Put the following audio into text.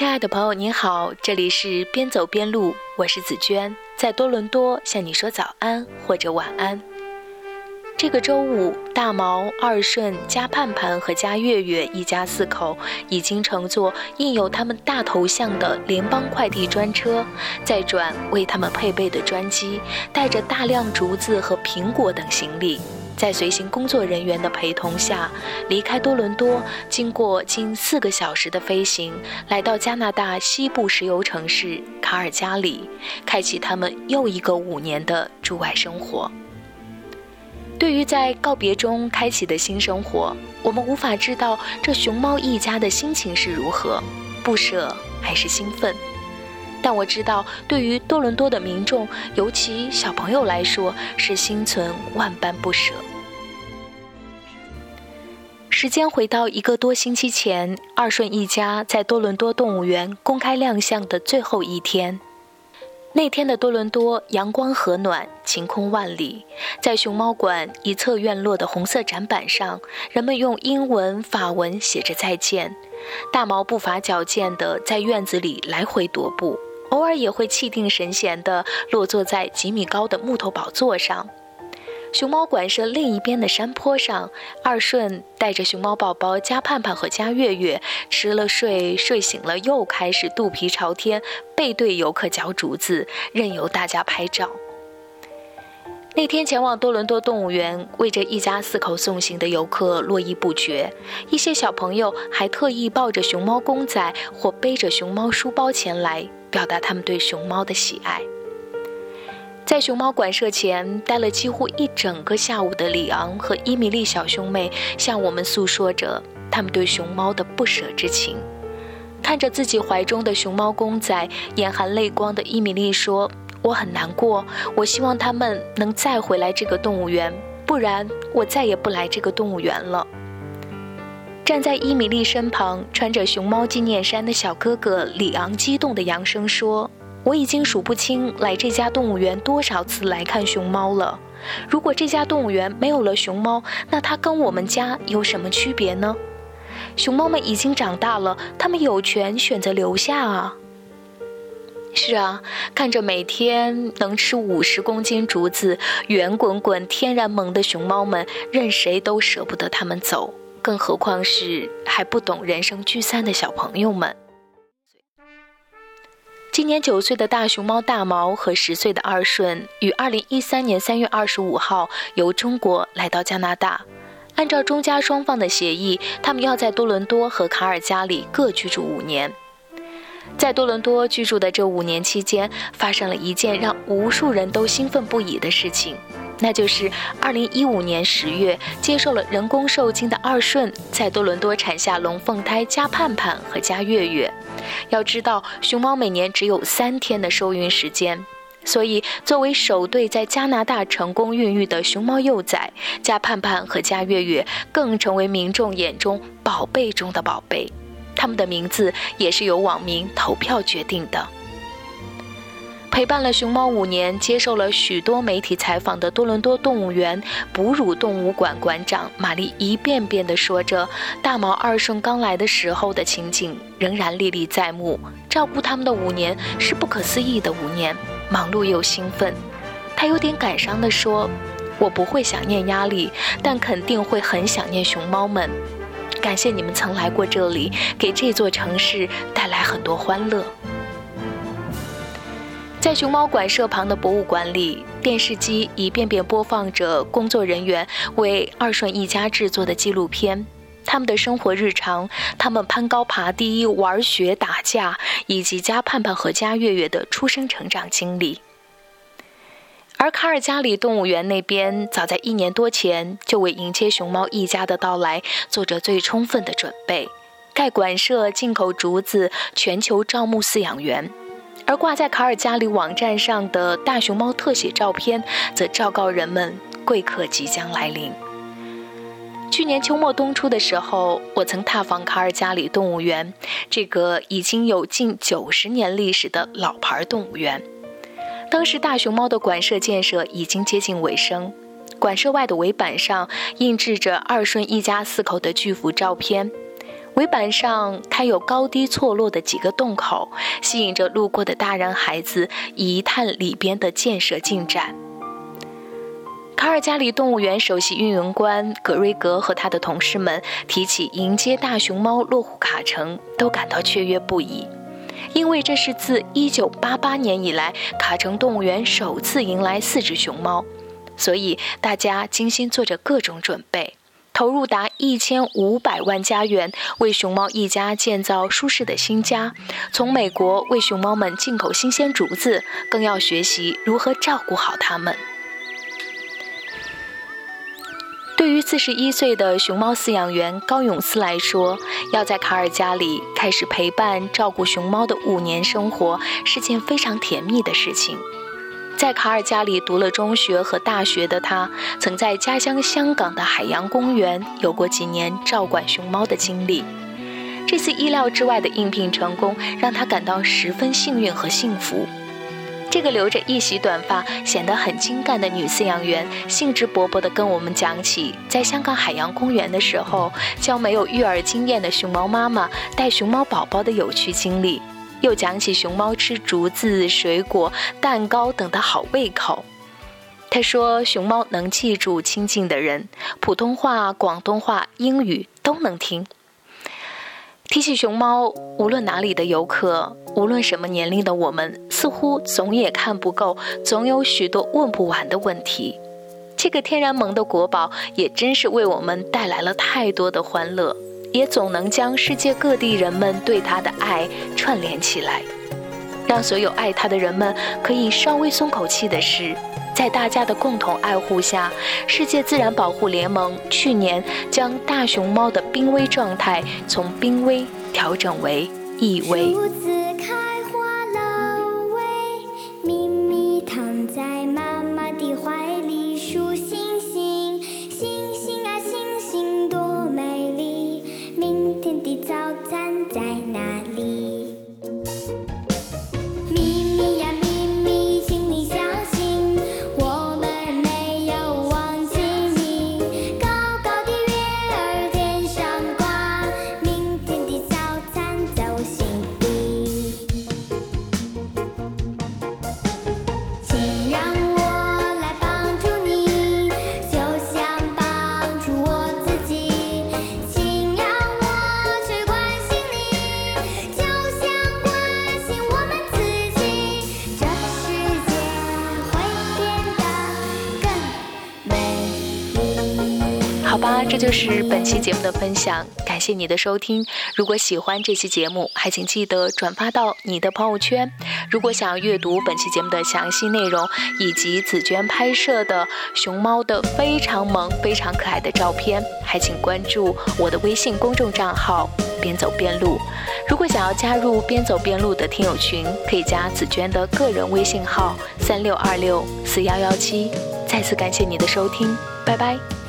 亲爱的朋友，你好，这里是边走边录，我是紫娟，在多伦多向你说早安或者晚安。这个周五，大毛、二顺、加盼盼和加月月一家四口已经乘坐印有他们大头像的联邦快递专车，再转为他们配备的专机，带着大量竹子和苹果等行李。在随行工作人员的陪同下，离开多伦多，经过近四个小时的飞行，来到加拿大西部石油城市卡尔加里，开启他们又一个五年的驻外生活。对于在告别中开启的新生活，我们无法知道这熊猫一家的心情是如何，不舍还是兴奋。但我知道，对于多伦多的民众，尤其小朋友来说，是心存万般不舍。时间回到一个多星期前，二顺一家在多伦多动物园公开亮相的最后一天。那天的多伦多阳光和暖，晴空万里。在熊猫馆一侧院落的红色展板上，人们用英文、法文写着再见。大毛步伐矫健地在院子里来回踱步，偶尔也会气定神闲地落坐在几米高的木头宝座上。熊猫馆舍另一边的山坡上，二顺带着熊猫宝宝加盼盼和加月月吃了睡，睡醒了又开始肚皮朝天，背对游客嚼竹子，任由大家拍照。那天前往多伦多动物园为这一家四口送行的游客络绎不绝，一些小朋友还特意抱着熊猫公仔或背着熊猫书包前来，表达他们对熊猫的喜爱。在熊猫馆舍前待了几乎一整个下午的里昂和伊米莉小兄妹，向我们诉说着他们对熊猫的不舍之情。看着自己怀中的熊猫公仔，眼含泪光的伊米莉说：“我很难过，我希望他们能再回来这个动物园，不然我再也不来这个动物园了。”站在伊米莉身旁，穿着熊猫纪念衫的小哥哥里昂激动的扬声说。我已经数不清来这家动物园多少次来看熊猫了。如果这家动物园没有了熊猫，那它跟我们家有什么区别呢？熊猫们已经长大了，它们有权选择留下啊。是啊，看着每天能吃五十公斤竹子、圆滚滚、天然萌的熊猫们，任谁都舍不得它们走，更何况是还不懂人生聚散的小朋友们。今年九岁的大熊猫大毛和十岁的二顺于二零一三年三月二十五号由中国来到加拿大。按照中加双方的协议，他们要在多伦多和卡尔加里各居住五年。在多伦多居住的这五年期间，发生了一件让无数人都兴奋不已的事情，那就是二零一五年十月，接受了人工受精的二顺在多伦多产下龙凤胎加盼盼和加月月。要知道，熊猫每年只有三天的受孕时间，所以作为首对在加拿大成功孕育的熊猫幼崽，加盼盼和加月月更成为民众眼中宝贝中的宝贝。他们的名字也是由网民投票决定的。陪伴了熊猫五年，接受了许多媒体采访的多伦多动物园哺乳动物馆馆长玛丽一遍遍地说着，大毛二顺刚来的时候的情景仍然历历在目。照顾他们的五年是不可思议的五年，忙碌又兴奋。他有点感伤地说：“我不会想念压力，但肯定会很想念熊猫们。感谢你们曾来过这里，给这座城市带来很多欢乐。”在熊猫馆舍旁的博物馆里，电视机一遍遍播放着工作人员为二顺一家制作的纪录片，他们的生活日常，他们攀高爬低、玩雪打架，以及加盼盼和加月月的出生成长经历。而卡尔加里动物园那边，早在一年多前就为迎接熊猫一家的到来做着最充分的准备，盖馆舍、进口竹子，全球招募饲养员。而挂在卡尔加里网站上的大熊猫特写照片，则昭告人们贵客即将来临。去年秋末冬初的时候，我曾踏访卡尔加里动物园，这个已经有近九十年历史的老牌动物园。当时大熊猫的馆舍建设已经接近尾声，馆舍外的围板上印制着二顺一家四口的巨幅照片。围板上开有高低错落的几个洞口，吸引着路过的大人孩子一探里边的建设进展。卡尔加里动物园首席运营官格瑞格和他的同事们提起迎接大熊猫落户卡城，都感到雀跃不已，因为这是自1988年以来卡城动物园首次迎来四只熊猫，所以大家精心做着各种准备，投入达1500万加元为熊猫一家建造舒适的新家，从美国为熊猫们进口新鲜竹子，更要学习如何照顾好它们。对于四十一岁的熊猫饲养员高永思来说，要在卡尔加里开始陪伴照顾熊猫的五年生活是件非常甜蜜的事情。在卡尔加里读了中学和大学的他，曾在家乡香港的海洋公园有过几年照管熊猫的经历。这次意料之外的应聘成功，让他感到十分幸运和幸福。这个留着一袭短发、显得很精干的女饲养员，兴致勃勃地跟我们讲起在香港海洋公园的时候，教没有育儿经验的熊猫妈妈带熊猫宝宝的有趣经历，又讲起熊猫吃竹子、水果、蛋糕等的好胃口。他说，熊猫能记住亲近的人，普通话、广东话、英语都能听。提起熊猫，无论哪里的游客，无论什么年龄的我们，似乎总也看不够，总有许多问不完的问题。这个天然萌的国宝，也真是为我们带来了太多的欢乐，也总能将世界各地人们对它的爱串联起来，让所有爱它的人们可以稍微松口气的是。在大家的共同爱护下，世界自然保护联盟去年将大熊猫的濒危状态从濒危调整为易危。吧，这就是本期节目的分享，感谢你的收听。如果喜欢这期节目，还请记得转发到你的朋友圈。如果想要阅读本期节目的详细内容，以及紫娟拍摄的熊猫的非常萌、非常可爱的照片，还请关注我的微信公众账号“边走边录”。如果想要加入“边走边录”的听友群，可以加紫娟的个人微信号：三六二六四幺幺七。再次感谢你的收听，拜拜。